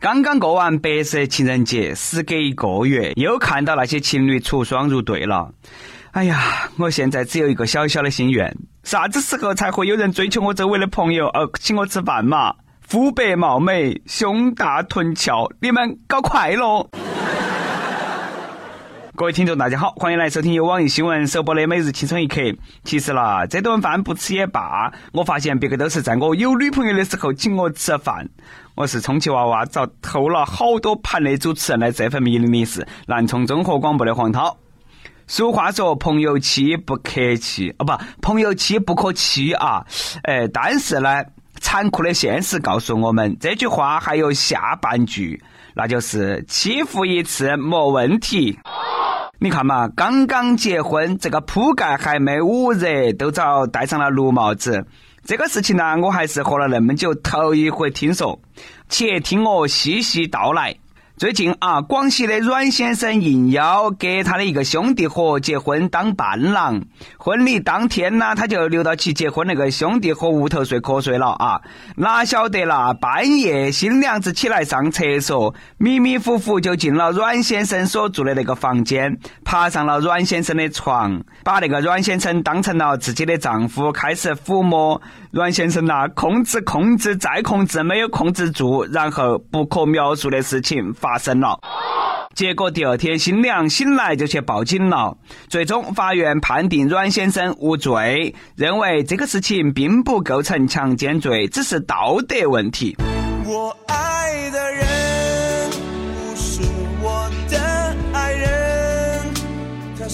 刚刚过完白色情人节，时隔一个月，又看到那些情侣出双入对了。哎呀，我现在只有一个小小的心愿，啥子时候才会有人追求我周围的朋友，呃，请我吃饭嘛？肤白貌美，胸大臀翘，你们搞快乐！各位听众，大家好，欢迎来收听由网易新闻首播的《每日轻松一刻》。其实啦，这顿饭不吃也罢。我发现别个都是在我有女朋友的时候请我吃饭。我是充气娃娃，遭偷了好多盘的主持人的这份命令的是南充综合广播的黄涛。俗话说，朋友妻不客气，哦不，朋友妻不可欺啊。哎，但是呢，残酷的现实告诉我们，这句话还有下半句，那就是欺负一次没问题。你看嘛，刚刚结婚，这个铺盖还没捂热，都遭戴上了绿帽子。这个事情呢，我还是活了那么久头一回听说，且听我细细道来。最近啊，广西的阮先生应邀给他的一个兄弟伙结婚当伴郎。婚礼当天呢，他就溜到其结婚那个兄弟伙屋头睡瞌睡了啊！哪晓得啦，半夜新娘子起来上厕所，迷迷糊糊就进了阮先生所住的那个房间，爬上了阮先生的床，把那个阮先生当成了自己的丈夫，开始抚摸阮先生呐，控制、控制再控制，没有控制住，然后不可描述的事情发。发生了，结果第二天新娘醒来就去报警了。最终法院判定阮先生无罪，认为这个事情并不构成强奸罪，只是道德问题。我爱的人不是我的爱人，他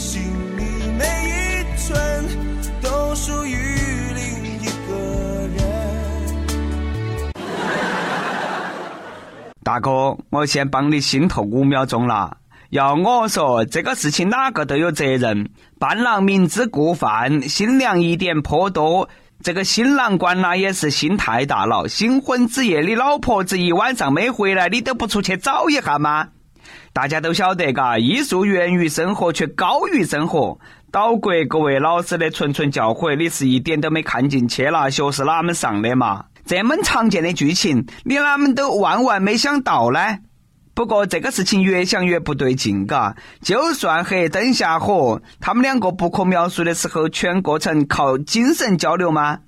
大哥，我先帮你心痛五秒钟了。要我说，这个事情哪个都有责任。伴郎明知故犯，新娘一点颇多，这个新郎官呢也是心太大了。新婚之夜，你老婆子一晚上没回来，你都不出去找一下吗？大家都晓得，嘎，艺术源于生活，却高于生活。岛国各位老师的谆谆教诲，你是一点都没看进去了？学是哪们上的嘛？这么常见的剧情，你哪们都万万没想到呢？不过这个事情越想越不对劲，嘎！就算黑灯瞎火，他们两个不可描述的时候，全过程靠精神交流吗？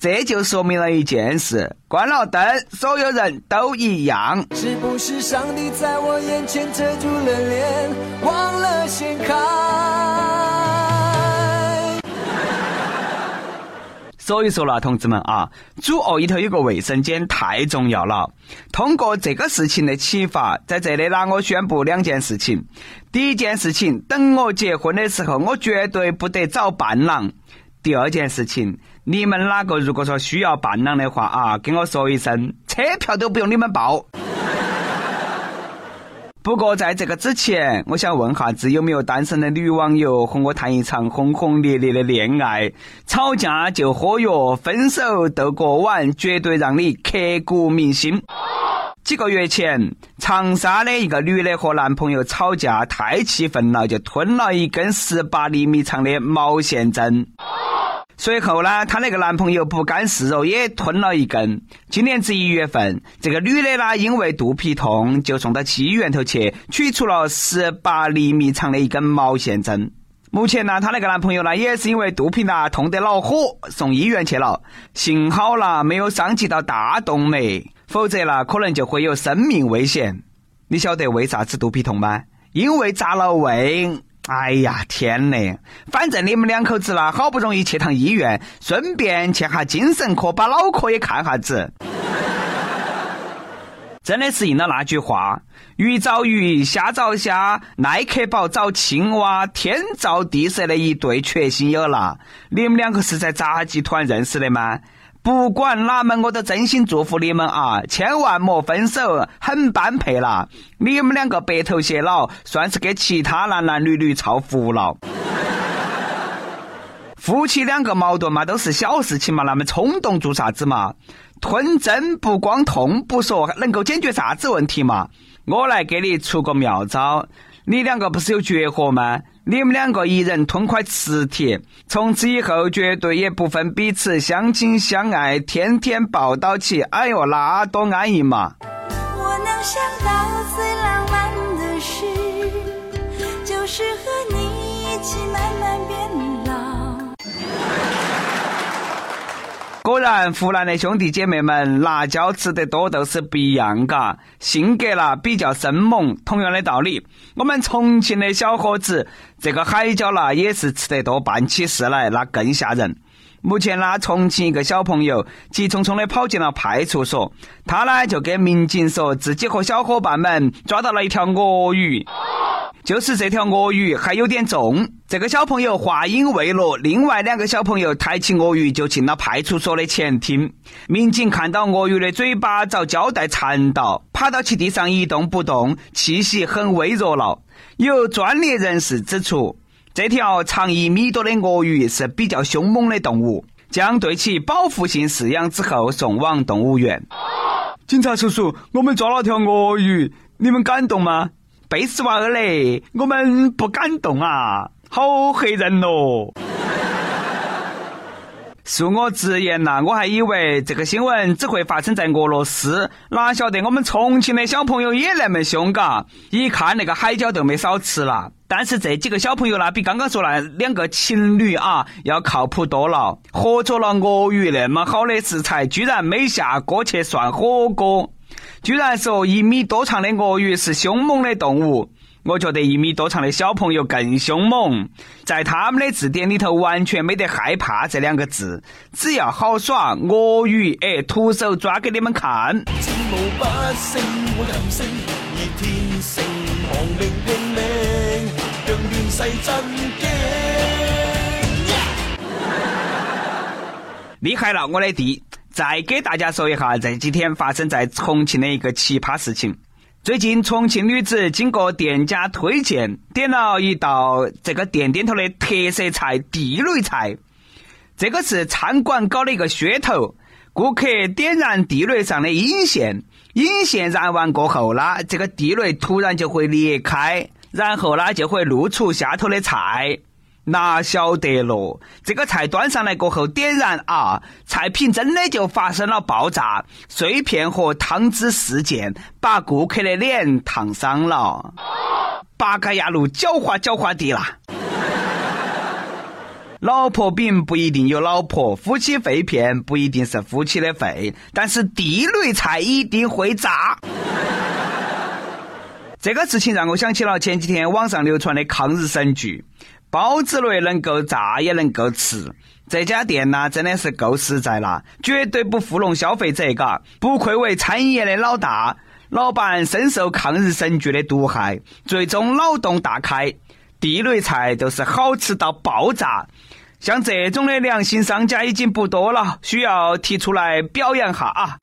这就说明了一件事：关了灯，所有人都一样。是不是上帝在我眼前遮住了脸，忘了掀开？所以说了，同志们啊，主卧里头有个卫生间太重要了。通过这个事情的启发，在这里呢，我宣布两件事情。第一件事情，等我结婚的时候，我绝对不得找伴郎。第二件事情，你们哪个如果说需要伴郎的话啊，跟我说一声，车票都不用你们报。不过在这个之前，我想问哈子有没有单身的女网友和我谈一场轰轰烈烈的恋爱？吵架就喝药，分手斗过碗，绝对让你刻骨铭心。几个月前，长沙的一个女的和男朋友吵架，太气愤了，就吞了一根十八厘米长的毛线针。随后呢，她那个男朋友不甘示弱，也吞了一根。今年子一月份，这个女的呢，因为肚皮痛，就送到去医院头去取出了十八厘米长的一根毛线针。目前呢，她那个男朋友呢，也是因为肚皮呢痛得恼火，送医院去了。幸好啦，没有伤及到大动脉，否则呢，可能就会有生命危险。你晓得为啥子肚皮痛吗？因为扎了胃。哎呀，天嘞！反正你们两口子啦，好不容易去趟医院，顺便去下精神科，把脑壳也看下子。真的是应了那句话：鱼找鱼，虾找虾，耐克宝找青蛙，天造地设的一对缺心眼了！你们两个是在杂技团认识的吗？不管哪门，我都真心祝福你们啊！千万莫分手，很般配啦！你们两个白头偕老，算是给其他男男女女造福了。夫妻两个矛盾嘛，都是小事情嘛，那么冲动做啥子嘛？吞针不光痛不说，能够解决啥子问题嘛？我来给你出个妙招，你两个不是有绝活吗？你们两个一人吞块磁铁，从此以后绝对也不分彼此，相亲相爱，天天抱到起，哎呦，那多安逸嘛！我能想到最浪漫的事，就是和你一起慢慢变果然，湖南的兄弟姐妹们，辣椒吃得多都是不一样，嘎，性格啦比较生猛。同样的道理，我们重庆的小伙子，这个海椒啦也是吃得多，办起事来那更吓人。目前呢，重庆一个小朋友急匆匆的跑进了派出所，他呢就跟民警说自己和小伙伴们抓到了一条鳄鱼，就是这条鳄鱼还有点重。这个小朋友话音未落，另外两个小朋友抬起鳄鱼就进了派出所的前厅。民警看到鳄鱼的嘴巴遭胶带缠到，趴到其地上一动不动，气息很微弱了。有专业人士指出。这条长一米多的鳄鱼是比较凶猛的动物，将对其保护性饲养之后送往动物园。警察叔叔，我们抓了条鳄鱼，你们敢动吗？贝斯娃儿嘞，我们不敢动啊，好吓人哦！恕我直言呐，我还以为这个新闻只会发生在俄罗斯，哪晓得我们重庆的小朋友也那么凶嘎！一看那个海椒都没少吃了。但是这几个小朋友呢，比刚刚说那两个情侣啊要靠谱多了。合作了鳄鱼那么好的食材，居然没下锅去涮火锅，居然说一米多长的鳄鱼是凶猛的动物。我觉得一米多长的小朋友更凶猛，在他们的字典里头完全没得害怕这两个字，只要好耍，鳄鱼哎，徒手抓给你们看。厉害了，我的弟！再给大家说一下这几天发生在重庆的一个奇葩事情。最近，重庆女子经过店家推荐，点了一道这个店点头的特色菜地雷菜。这个是餐馆搞的一个噱头，顾客点燃地雷上的引线，引线燃完过后呢，这个地雷突然就会裂开，然后呢就会露出下头的菜。哪晓得咯？这个菜端上来过后，点燃啊，菜品真的就发生了爆炸，碎片和汤汁事件，把顾客的脸烫伤了。八嘎呀路狡猾狡猾的啦！老婆饼不一定有老婆，夫妻肺片不一定是夫妻的肺，但是地雷菜一定会炸。这个事情让我想起了前几天网上流传的抗日神剧。包子类能够炸也能够吃，这家店呢真的是够实在了，绝对不糊弄消费者，嘎，不愧为餐饮业的老大。老板深受抗日神剧的毒害，最终脑洞大开，地雷菜都是好吃到爆炸。像这种的良心商家已经不多了，需要提出来表扬下啊。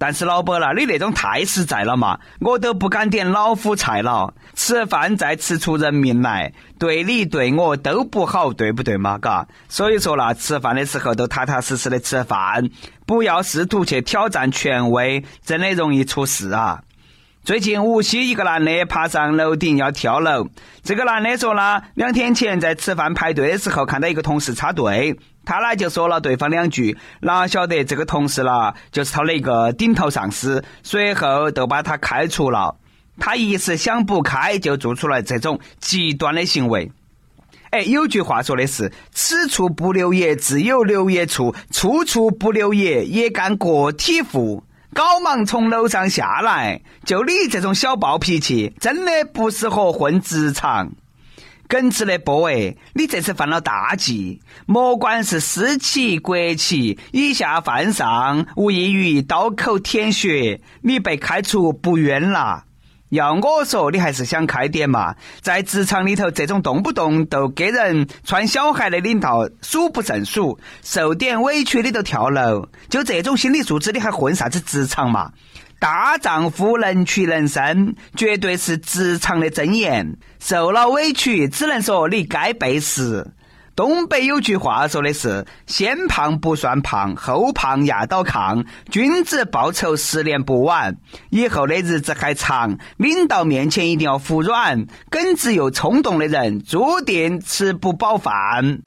但是老板啦，你那种太实在了嘛，我都不敢点老虎菜了。吃饭再吃出人命来，对你对我都不好，对不对嘛？嘎，所以说啦，吃饭的时候都踏踏实实的吃饭，不要试图去挑战权威，真的容易出事啊。最近无锡一个男的爬上楼顶要跳楼，这个男的说呢，两天前在吃饭排队的时候看到一个同事插队。他呢就说了对方两句，哪晓得这个同事啦就是他的一个顶头上司，随后就把他开除了。他一时想不开，就做出了这种极端的行为。哎，有句话说的是：“此处不留爷，自有留爷处；处处不留爷，也干个体户。”搞忙从楼上下来，就你这种小暴脾气，真的不适合混职场。耿直的 boy，你这次犯了大忌，莫管是私企、国企，以下犯上，无异于刀口舔血，你被开除不冤了。要我说，你还是想开点嘛，在职场里头，这种动不动就给人穿小孩的领导数不胜数，受点委屈你都跳楼，就这种心理素质，你还混啥子职场嘛？大丈夫能屈能伸，绝对是职场的真言。受了委屈，只能说你该背时。东北有句话说的是：“先胖不算胖，后胖压倒炕。”君子报仇，十年不晚。以后的日子还长，领导面前一定要服软。耿直又冲动的人，注定吃不饱饭。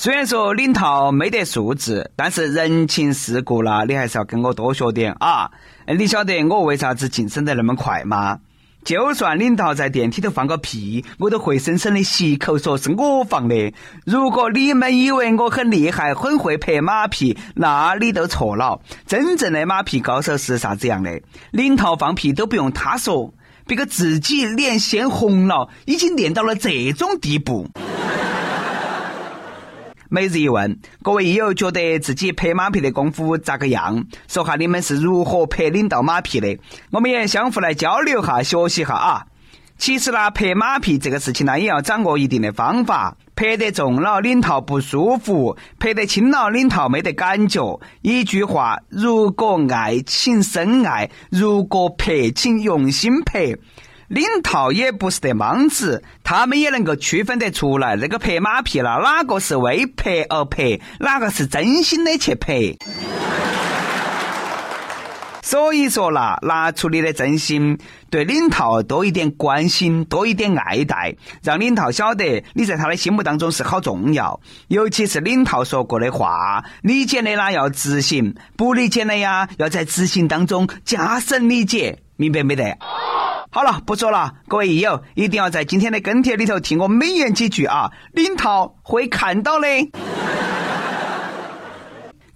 虽然说领导没得素质，但是人情世故啦，你还是要跟我多学点啊！你晓得我为啥子晋升得那么快吗？就算领导在电梯头放个屁，我都会深深的吸一口说是我放的。如果你们以为我很厉害，很会拍马屁，那你都错了。真正的马屁高手是啥子样的？领导放屁都不用他说，别个自己脸先红了，已经练到了这种地步。每日一问，各位益友觉得自己拍马屁的功夫咋个样？说下你们是如何拍领导马屁的？我们也相互来交流下，学习下啊。其实呢，拍马屁这个事情呢，也要掌握一定的方法。拍得重了，领导不舒服；拍得轻了，领导没得感觉。一句话，如果爱，请深爱；如果拍，请用心拍。领导也不是得莽子，他们也能够区分得出来，那个拍马屁了，哪个是为拍而拍，哪个是真心的去拍。所以说啦，拿出你的真心，对领导多一点关心，多一点爱戴，让领导晓得你在他的心目当中是好重要。尤其是领导说过的话，理解的啦要执行，不理解的呀要在执行当中加深理解，明白没得？好了，不说了，各位益友一定要在今天的跟帖里头替我美言几句啊！领导会看到的。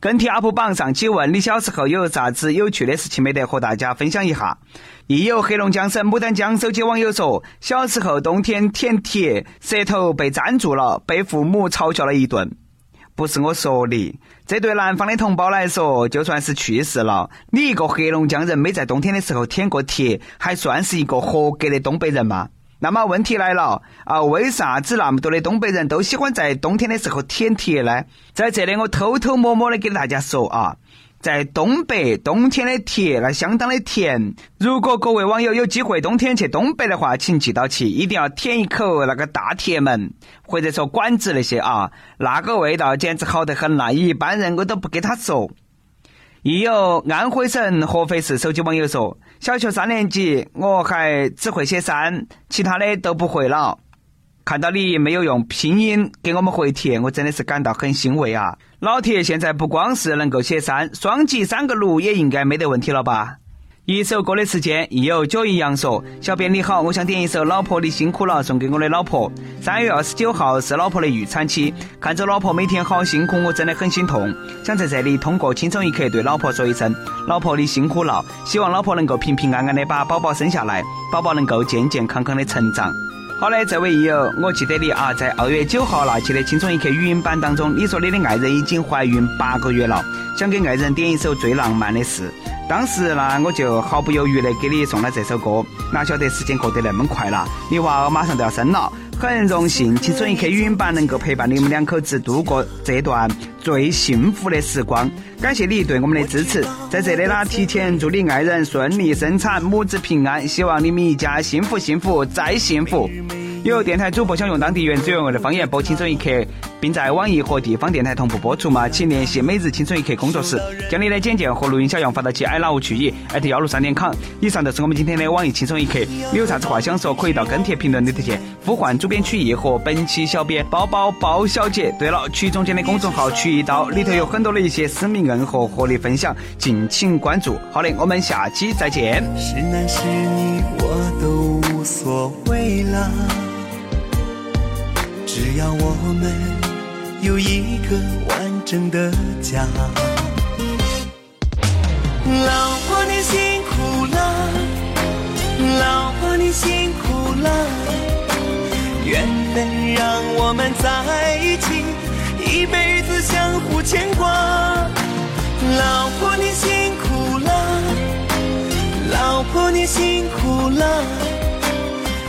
跟帖 UP 榜上期问你小时候有啥子有趣的事情没得？和大家分享一下。亦有黑龙江省牡丹江手机网友说，小时候冬天舔铁，舌头被粘住了，被父母嘲笑了一顿。不是我说的，这对南方的同胞来说，就算是去世了。你一个黑龙江人没在冬天的时候舔过铁，还算是一个合格的东北人吗？那么问题来了啊，为啥子那么多的东北人都喜欢在冬天的时候舔铁呢？在这里我偷偷摸摸的给大家说啊。在东北，冬天的铁那相当的甜。如果各位网友有机会冬天去东北的话，请记到起，一定要舔一口那个大铁门，或者说管子那些啊，那个味道简直好得很啦！一般人我都不给他说。亦有安徽省合肥市手机网友说，小学三年级我还只会写三，其他的都不会了。看到你没有用拼音给我们回帖，我真的是感到很欣慰啊！老铁，现在不光是能够写三，双击三个六也应该没得问题了吧？一首歌的时间，亦有九一阳说：“小编你好，我想点一首《老婆你辛苦了》送给我的老婆。三月二十九号是老婆的预产期，看着老婆每天好辛苦，我真的很心痛。想在这里通过轻松一刻对老婆说一声：老婆你辛苦了，希望老婆能够平平安安的把宝宝生下来，宝宝能够健健康康的成长。”好嘞，这位益友，我记得你啊，在二月九号那期的《轻松一刻》语音版当中，你说你的爱人已经怀孕八个月了，想给爱人点一首最浪漫的事。当时呢，我就毫不犹豫的给你送了这首歌。哪晓得时间过得那么快了，你娃儿马上都要生了。很荣幸《轻松一刻》语音版能够陪伴你们两口子度过这段最幸福的时光。感谢你对我们的支持，在这里呢，提前祝你爱人顺利生产，母子平安，希望你们一家幸福幸福再幸福。有电台主播想用当地原汁原味的方言播《轻松一刻》，并在网易和地方电台同步播出吗？请联系每日《轻松一刻》工作室，将你的简介和录音小样发到其 i love 曲艺艾特幺六三点 com。以上就是我们今天的网易《轻松一刻》，你有啥子话想说，可以到跟帖评论里头去呼唤主编曲艺和本期小编包包包小姐。对了，曲总监的公众号“曲一刀”里头有很多的一些私密硬货和你分享，敬请关注。好的，我们下期再见。是男是女，我都无所谓了。只要我们有一个完整的家，老婆你辛苦了，老婆你辛苦了，缘分让我们在一起，一辈子相互牵挂。老婆你辛苦了，老婆你辛苦了。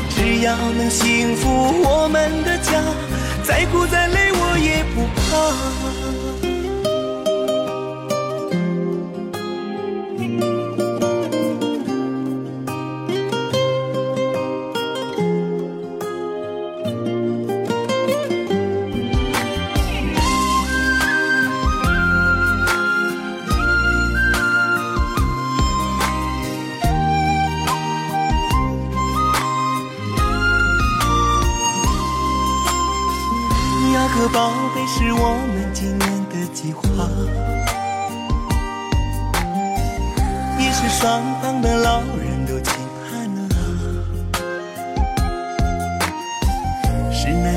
只要能幸福我们的家，再苦再累我也不怕。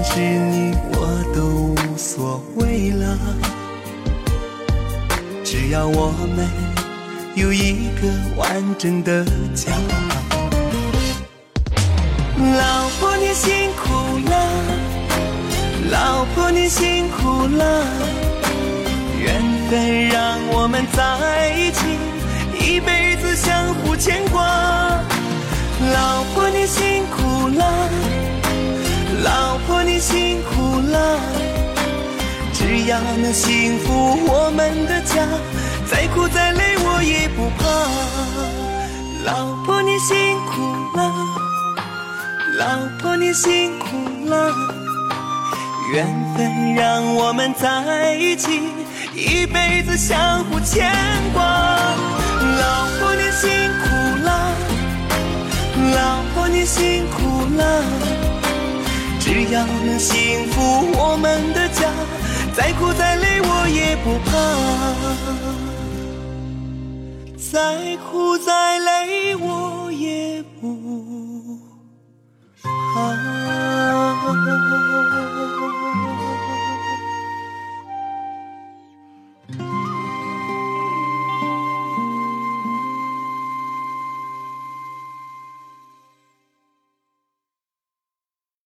是你我都无所谓了，只要我们有一个完整的家。老婆你辛苦了，老婆你辛苦了，缘分让我们在一起，一辈子相互牵挂。老婆你辛苦了，你辛苦了，只要能幸福我们的家，再苦再累我也不怕。老婆你辛苦了。老婆你辛苦了，缘分让我们在一起，一辈子相互牵挂。老婆你辛苦了，老婆你辛苦了，要幸福我们的家再苦再累我也不怕。再苦再累我也不怕。